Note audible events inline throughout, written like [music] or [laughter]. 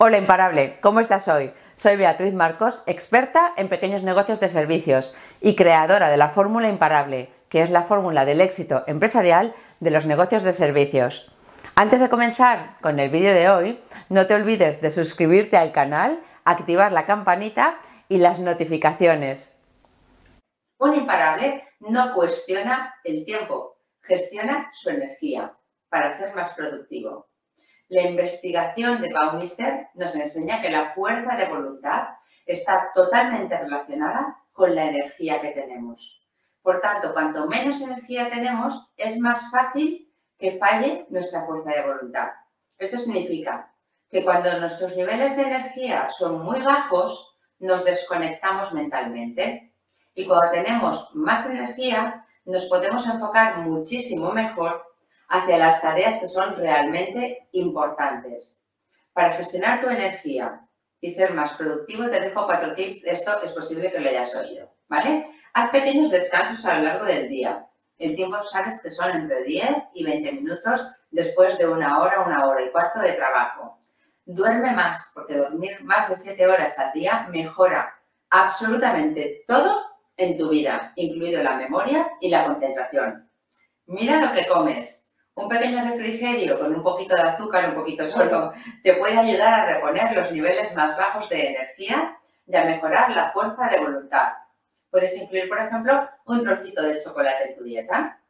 Hola imparable, ¿cómo estás hoy? Soy Beatriz Marcos, experta en pequeños negocios de servicios y creadora de la fórmula imparable, que es la fórmula del éxito empresarial de los negocios de servicios. Antes de comenzar con el vídeo de hoy, no te olvides de suscribirte al canal, activar la campanita y las notificaciones. Un imparable no cuestiona el tiempo, gestiona su energía para ser más productivo. La investigación de Baumister nos enseña que la fuerza de voluntad está totalmente relacionada con la energía que tenemos. Por tanto, cuanto menos energía tenemos, es más fácil que falle nuestra fuerza de voluntad. Esto significa que cuando nuestros niveles de energía son muy bajos, nos desconectamos mentalmente. Y cuando tenemos más energía, nos podemos enfocar muchísimo mejor hacia las tareas que son realmente importantes. Para gestionar tu energía y ser más productivo, te dejo cuatro tips. Esto es posible que lo hayas oído, ¿vale? Haz pequeños descansos a lo largo del día. El tiempo sabes que son entre 10 y 20 minutos después de una hora, una hora y cuarto de trabajo. Duerme más, porque dormir más de 7 horas al día mejora absolutamente todo en tu vida, incluido la memoria y la concentración. Mira lo que comes. Un pequeño refrigerio con un poquito de azúcar, un poquito solo, te puede ayudar a reponer los niveles más bajos de energía y a mejorar la fuerza de voluntad. Puedes incluir, por ejemplo, un trocito de chocolate en tu dieta.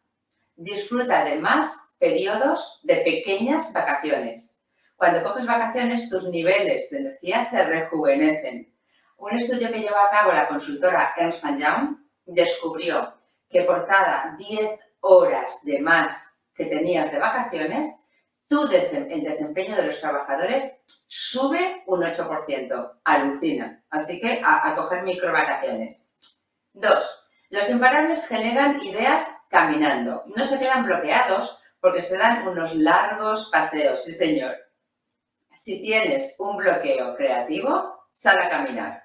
Disfruta de más periodos de pequeñas vacaciones. Cuando coges vacaciones, tus niveles de energía se rejuvenecen. Un estudio que llevó a cabo la consultora Ernst Young descubrió que por cada 10 horas de más que tenías de vacaciones, el desempeño de los trabajadores sube un 8%. Alucina. Así que a, a coger micro vacaciones. Dos, los imparables generan ideas caminando. No se quedan bloqueados porque se dan unos largos paseos, sí señor. Si tienes un bloqueo creativo, sal a caminar.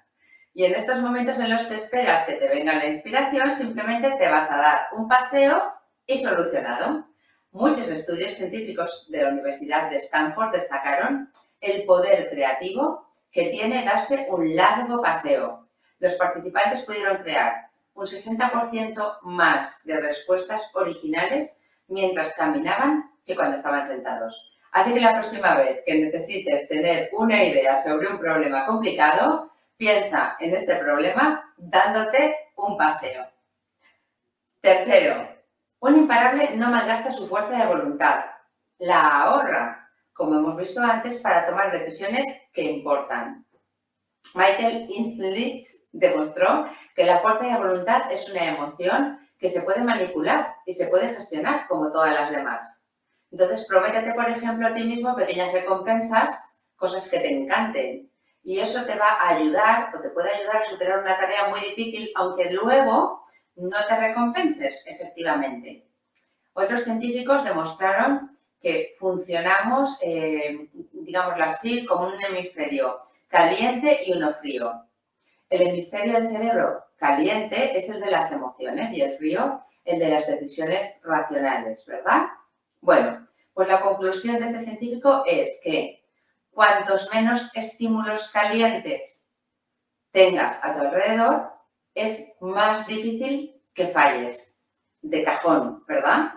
Y en estos momentos en los que esperas que te venga la inspiración, simplemente te vas a dar un paseo y solucionado. Muchos estudios científicos de la Universidad de Stanford destacaron el poder creativo que tiene darse un largo paseo. Los participantes pudieron crear un 60% más de respuestas originales mientras caminaban que cuando estaban sentados. Así que la próxima vez que necesites tener una idea sobre un problema complicado, piensa en este problema dándote un paseo. Tercero, un imparable no malgasta su fuerza de voluntad, la ahorra, como hemos visto antes, para tomar decisiones que importan. Michael Inslitz demostró que la fuerza de voluntad es una emoción que se puede manipular y se puede gestionar como todas las demás. Entonces, prométete, por ejemplo, a ti mismo pequeñas recompensas, cosas que te encanten. Y eso te va a ayudar o te puede ayudar a superar una tarea muy difícil, aunque luego no te recompenses, efectivamente. Otros científicos demostraron que funcionamos, eh, digámoslo así, como un hemisferio caliente y uno frío. El hemisferio del cerebro caliente es el de las emociones y el frío el de las decisiones racionales, ¿verdad? Bueno, pues la conclusión de este científico es que cuantos menos estímulos calientes tengas a tu alrededor, es más difícil que falles de cajón, ¿verdad?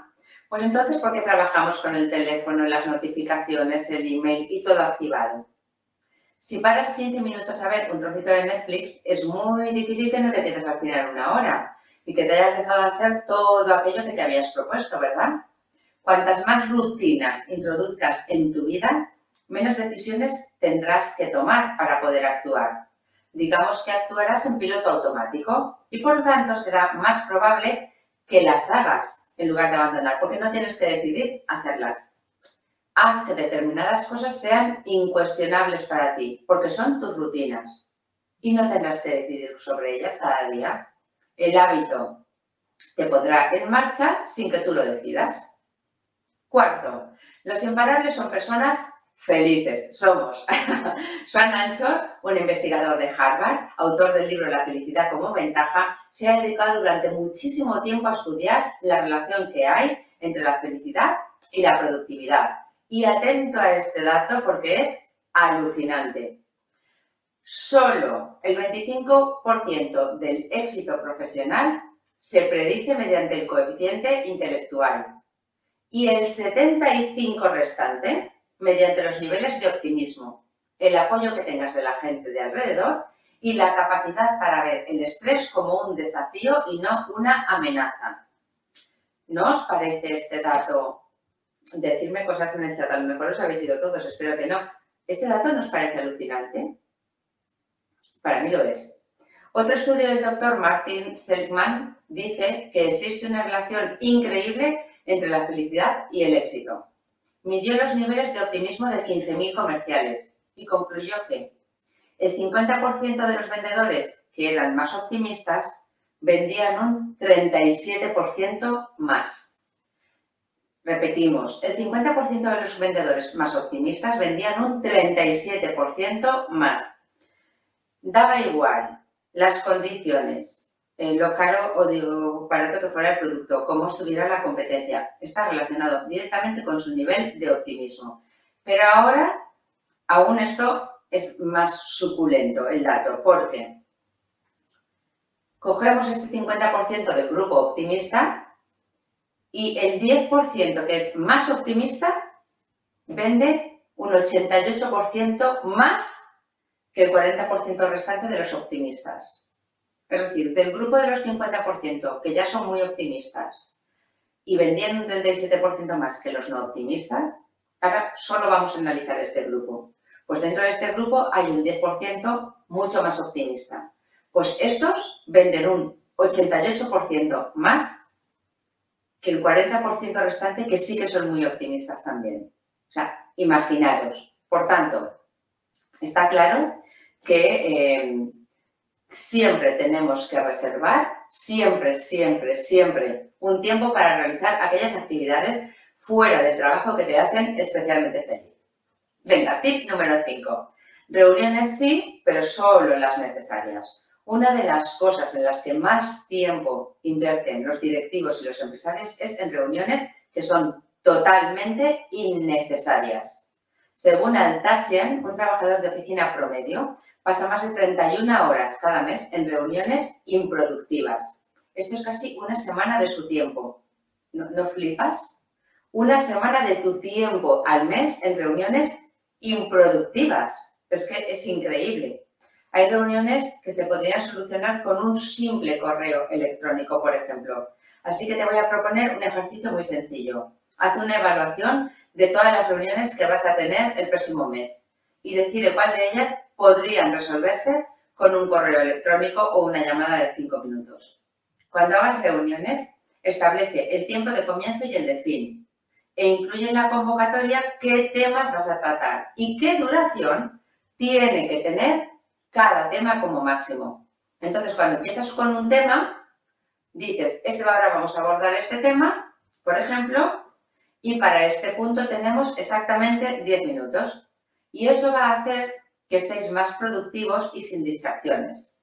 Pues entonces, ¿por qué trabajamos con el teléfono, las notificaciones, el email y todo activado? Si paras 15 minutos a ver un trocito de Netflix, es muy difícil que no te quedes al final una hora y que te hayas dejado hacer todo aquello que te habías propuesto, ¿verdad? Cuantas más rutinas introduzcas en tu vida, menos decisiones tendrás que tomar para poder actuar digamos que actuarás en piloto automático y por lo tanto será más probable que las hagas en lugar de abandonar, porque no tienes que decidir hacerlas. Haz que determinadas cosas sean incuestionables para ti, porque son tus rutinas y no tendrás que decidir sobre ellas cada día. El hábito te podrá en marcha sin que tú lo decidas. Cuarto, los imparables son personas Felices somos. [laughs] Swan Anchor, un investigador de Harvard, autor del libro La felicidad como ventaja, se ha dedicado durante muchísimo tiempo a estudiar la relación que hay entre la felicidad y la productividad. Y atento a este dato porque es alucinante. Solo el 25% del éxito profesional se predice mediante el coeficiente intelectual y el 75% restante mediante los niveles de optimismo, el apoyo que tengas de la gente de alrededor y la capacidad para ver el estrés como un desafío y no una amenaza. ¿No os parece este dato? Decirme cosas en el chat, a lo mejor os habéis ido todos, espero que no. ¿Este dato nos parece alucinante? Para mí lo es. Otro estudio del doctor Martin Seligman dice que existe una relación increíble entre la felicidad y el éxito. Midió los niveles de optimismo de 15.000 comerciales y concluyó que el 50% de los vendedores que eran más optimistas vendían un 37% más. Repetimos, el 50% de los vendedores más optimistas vendían un 37% más. Daba igual las condiciones, eh, lo caro o barato que fuera el producto, cómo estuviera la competencia. Está relacionado directamente con su nivel de optimismo. Pero ahora, aún esto es más suculento el dato, porque cogemos este 50% del grupo optimista y el 10% que es más optimista vende un 88% más que el 40% restante de los optimistas. Es decir, del grupo de los 50% que ya son muy optimistas y vendían un 37% más que los no optimistas, ahora solo vamos a analizar este grupo. Pues dentro de este grupo hay un 10% mucho más optimista. Pues estos venden un 88% más que el 40% restante que sí que son muy optimistas también. O sea, imaginaros. Por tanto, está claro que eh, siempre tenemos que reservar, siempre, siempre, siempre, un tiempo para realizar aquellas actividades fuera del trabajo que te hacen especialmente feliz. Venga, tip número 5. Reuniones sí, pero solo las necesarias. Una de las cosas en las que más tiempo invierten los directivos y los empresarios es en reuniones que son totalmente innecesarias. Según Altasian, un trabajador de oficina promedio pasa más de 31 horas cada mes en reuniones improductivas. Esto es casi una semana de su tiempo. ¿No, ¿no flipas? Una semana de tu tiempo al mes en reuniones improductivas. Es que es increíble. Hay reuniones que se podrían solucionar con un simple correo electrónico, por ejemplo. Así que te voy a proponer un ejercicio muy sencillo. Haz una evaluación de todas las reuniones que vas a tener el próximo mes y decide cuál de ellas podrían resolverse con un correo electrónico o una llamada de cinco minutos. Cuando hagas reuniones, establece el tiempo de comienzo y el de fin e incluye en la convocatoria qué temas vas a tratar y qué duración tiene que tener cada tema como máximo. Entonces, cuando empiezas con un tema, dices, este ahora vamos a abordar este tema, por ejemplo, y para este punto tenemos exactamente 10 minutos. Y eso va a hacer que estéis más productivos y sin distracciones.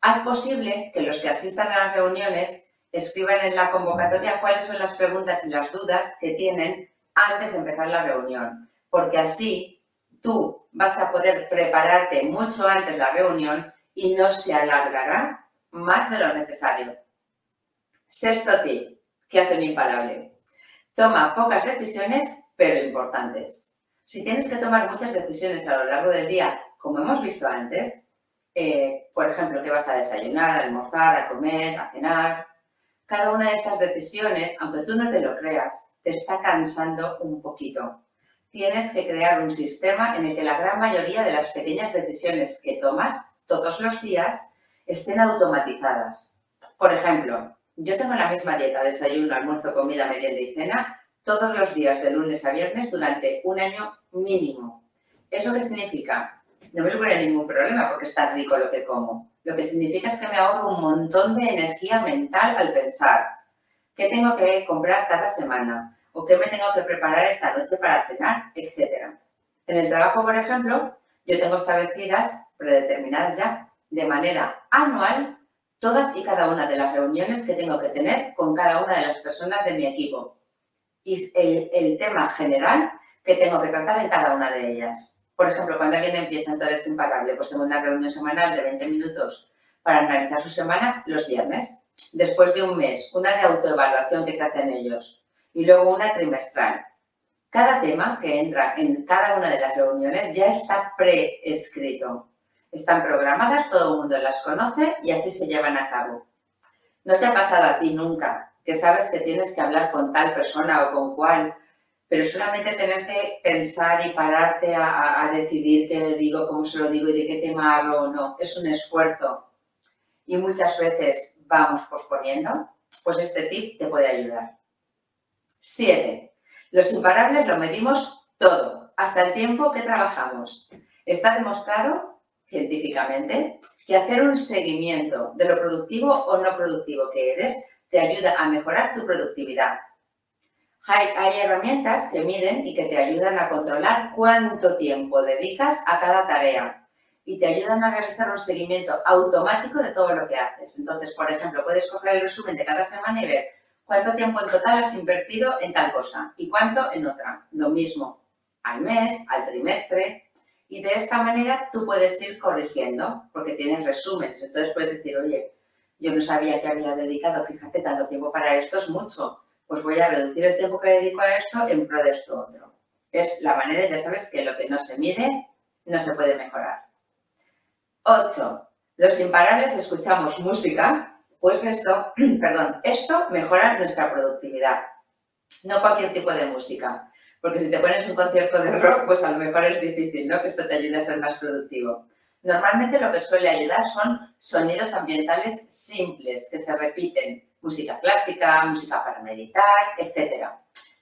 Haz posible que los que asistan a las reuniones escriban en la convocatoria cuáles son las preguntas y las dudas que tienen antes de empezar la reunión, porque así tú vas a poder prepararte mucho antes la reunión y no se alargará más de lo necesario. Sexto tip, que hace un imparable. Toma pocas decisiones, pero importantes. Si tienes que tomar muchas decisiones a lo largo del día, como hemos visto antes, eh, por ejemplo, qué vas a desayunar, a almorzar, a comer, a cenar, cada una de estas decisiones, aunque tú no te lo creas, te está cansando un poquito. Tienes que crear un sistema en el que la gran mayoría de las pequeñas decisiones que tomas todos los días estén automatizadas. Por ejemplo, yo tengo la misma dieta, desayuno, almuerzo, comida, merienda y cena, todos los días de lunes a viernes durante un año mínimo. ¿Eso qué significa? No me supone ningún problema porque está rico lo que como. Lo que significa es que me ahorro un montón de energía mental al pensar qué tengo que comprar cada semana o qué me tengo que preparar esta noche para cenar, etc. En el trabajo, por ejemplo, yo tengo establecidas, predeterminadas ya, de manera anual, todas y cada una de las reuniones que tengo que tener con cada una de las personas de mi equipo y el, tema general que tengo que tratar en cada una de ellas. Por ejemplo, cuando alguien empieza entonces imparable, pues tengo una reunión semanal de 20 minutos para analizar su semana los viernes. Después de un mes, una de autoevaluación que se hacen ellos y luego una trimestral. Cada tema que entra en cada una de las reuniones ya está preescrito. Están programadas, todo el mundo las conoce y así se llevan a cabo. ¿No te ha pasado a ti nunca que sabes que tienes que hablar con tal persona o con cual pero solamente tener que pensar y pararte a, decidir qué digo, cómo se lo digo y de qué tema hablo o no, es un esfuerzo. Y muchas veces vamos posponiendo, pues este tip te puede ayudar. 7. Los imparables lo medimos todo, hasta el tiempo que trabajamos. Está demostrado científicamente que hacer un seguimiento de lo productivo o no productivo que eres te ayuda a mejorar tu productividad, hay, herramientas que miden y que te ayudan a controlar cuánto tiempo dedicas a cada tarea y te ayudan a realizar un seguimiento automático de todo lo que haces. Entonces, por ejemplo, puedes coger el resumen de cada semana y ver cuánto tiempo en total has invertido en tal cosa y cuánto en otra. Lo mismo al mes, al trimestre. Y de esta manera tú puedes ir corrigiendo porque tienes resúmenes. Entonces puedes decir, oye, yo no sabía que había dedicado, fíjate, tanto tiempo para esto, es mucho pues voy a reducir el tiempo que dedico a esto en pro de esto otro. Es la manera, ya sabes, que lo que no se mide no se puede mejorar. 8. Los imparables escuchamos música, pues esto, [clears throat] perdón, esto mejora nuestra productividad. No cualquier tipo de música, porque si te pones un concierto de rock, pues a lo mejor es difícil, ¿no? Que esto te ayude a ser más productivo. Normalmente lo que suele ayudar son sonidos ambientales simples, que se repiten, música clásica, música para meditar, etc.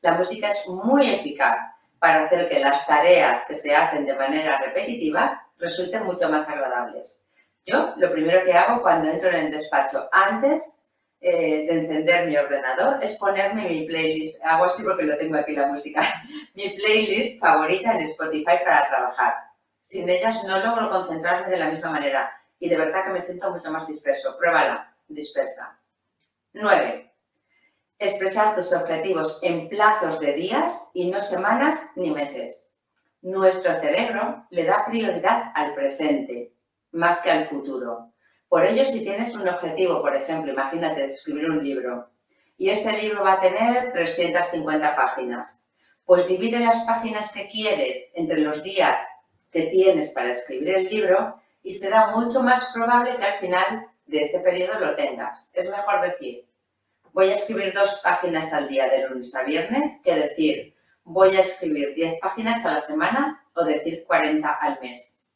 La música es muy eficaz para hacer que las tareas que se hacen de manera repetitiva resulten mucho más agradables. Yo lo primero que hago cuando entro en el despacho, antes eh, de encender mi ordenador, es ponerme mi playlist, hago así porque lo tengo aquí la música, [laughs] mi playlist favorita en Spotify para trabajar. Sin ellas no logro concentrarme de la misma manera y de verdad que me siento mucho más disperso. Pruébala, dispersa. 9. Expresar tus objetivos en plazos de días y no semanas ni meses. Nuestro cerebro le da prioridad al presente más que al futuro. Por ello, si tienes un objetivo, por ejemplo, imagínate escribir un libro y este libro va a tener 350 páginas, pues divide las páginas que quieres entre los días que tienes para escribir el libro y será mucho más probable que al final de ese periodo lo tengas. Es mejor decir, voy a escribir dos páginas al día de lunes a viernes que decir, voy a escribir 10 páginas a la semana o decir 40 al mes.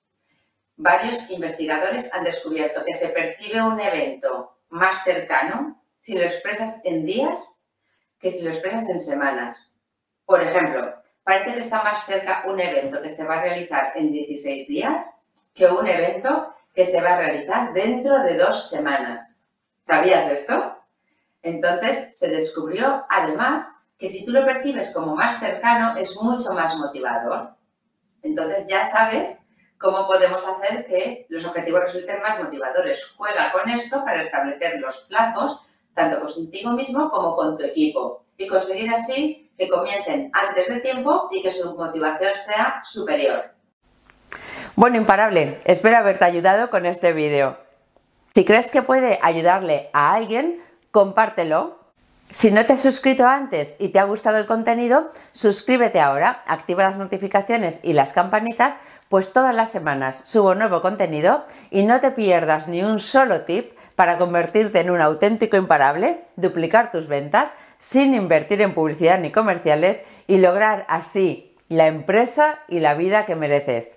Varios investigadores han descubierto que se percibe un evento más cercano si lo expresas en días que si lo expresas en semanas. Por ejemplo, parece que está más cerca un evento que se va a realizar en 16 días que un evento que se va a realizar dentro de dos semanas. ¿Sabías esto? Entonces se descubrió además que si tú lo percibes como más cercano es mucho más motivador. Entonces ya sabes cómo podemos hacer que los objetivos resulten más motivadores. Juega con esto para establecer los plazos tanto contigo mismo como con tu equipo y conseguir así que comiencen antes de tiempo y que su motivación sea superior. Bueno, imparable, espero haberte ayudado con este vídeo. Si crees que puede ayudarle a alguien, compártelo. Si no te has suscrito antes y te ha gustado el contenido, suscríbete ahora, activa las notificaciones y las campanitas, pues todas las semanas subo nuevo contenido y no te pierdas ni un solo tip para convertirte en un auténtico imparable, duplicar tus ventas sin invertir en publicidad ni comerciales y lograr así la empresa y la vida que mereces.